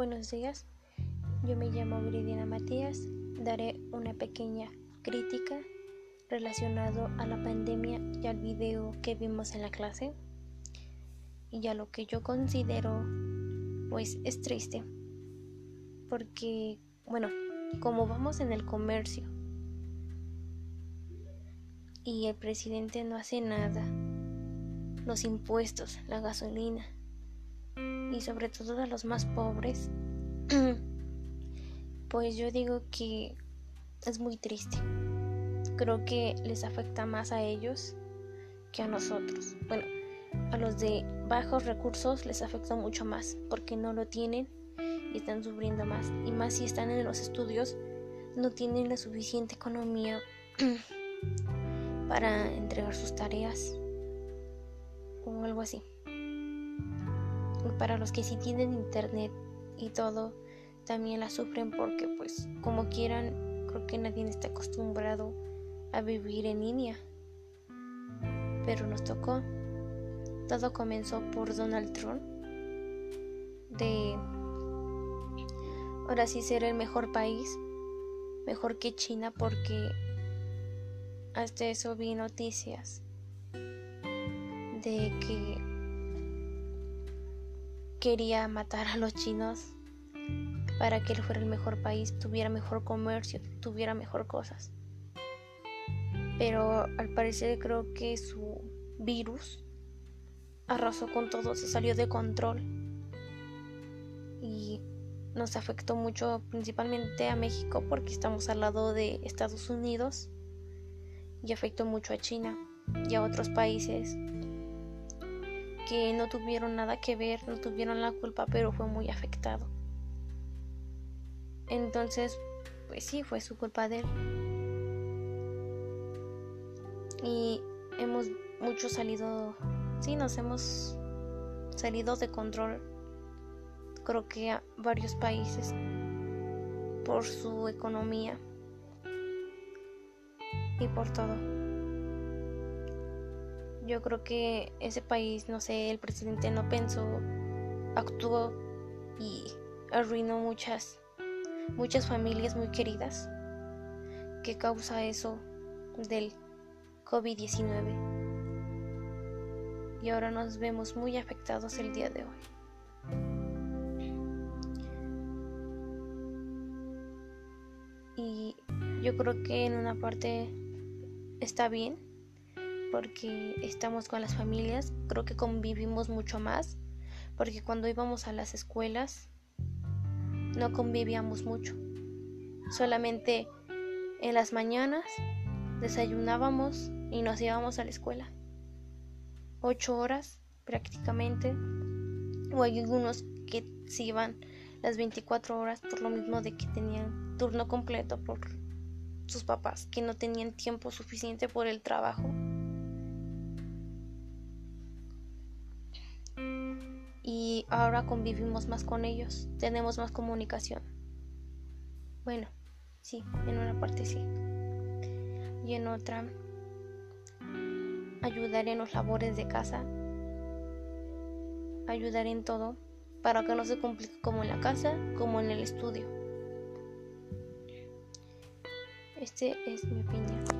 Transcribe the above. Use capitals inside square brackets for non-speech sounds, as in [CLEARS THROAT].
buenos días. Yo me llamo Viridiana Matías. Daré una pequeña crítica relacionado a la pandemia y al video que vimos en la clase y a lo que yo considero pues es triste porque bueno como vamos en el comercio y el presidente no hace nada los impuestos la gasolina y sobre todo a los más pobres, [CLEARS THROAT] pues yo digo que es muy triste. Creo que les afecta más a ellos que a nosotros. Bueno, a los de bajos recursos les afecta mucho más porque no lo tienen y están sufriendo más. Y más si están en los estudios, no tienen la suficiente economía [CLEARS THROAT] para entregar sus tareas o algo así para los que sí tienen internet y todo, también la sufren porque pues como quieran, creo que nadie está acostumbrado a vivir en línea. Pero nos tocó. Todo comenzó por Donald Trump. De ahora sí ser el mejor país, mejor que China porque hasta eso vi noticias de que quería matar a los chinos para que él fuera el mejor país, tuviera mejor comercio, tuviera mejor cosas. Pero al parecer creo que su virus arrasó con todo, se salió de control y nos afectó mucho principalmente a México porque estamos al lado de Estados Unidos y afectó mucho a China y a otros países que no tuvieron nada que ver, no tuvieron la culpa, pero fue muy afectado. Entonces, pues sí, fue su culpa de él. Y hemos mucho salido, sí, nos hemos salido de control, creo que a varios países, por su economía y por todo. Yo creo que ese país, no sé, el presidente no pensó, actuó y arruinó muchas, muchas familias muy queridas. ¿Qué causa eso del COVID-19? Y ahora nos vemos muy afectados el día de hoy. Y yo creo que en una parte está bien porque estamos con las familias, creo que convivimos mucho más, porque cuando íbamos a las escuelas no convivíamos mucho, solamente en las mañanas desayunábamos y nos íbamos a la escuela, ocho horas prácticamente, o hay algunos que se iban las 24 horas por lo mismo de que tenían turno completo por sus papás, que no tenían tiempo suficiente por el trabajo ahora convivimos más con ellos, tenemos más comunicación. Bueno, sí, en una parte sí. Y en otra, ayudar en los labores de casa, ayudar en todo, para que no se complique como en la casa, como en el estudio. Este es mi opinión.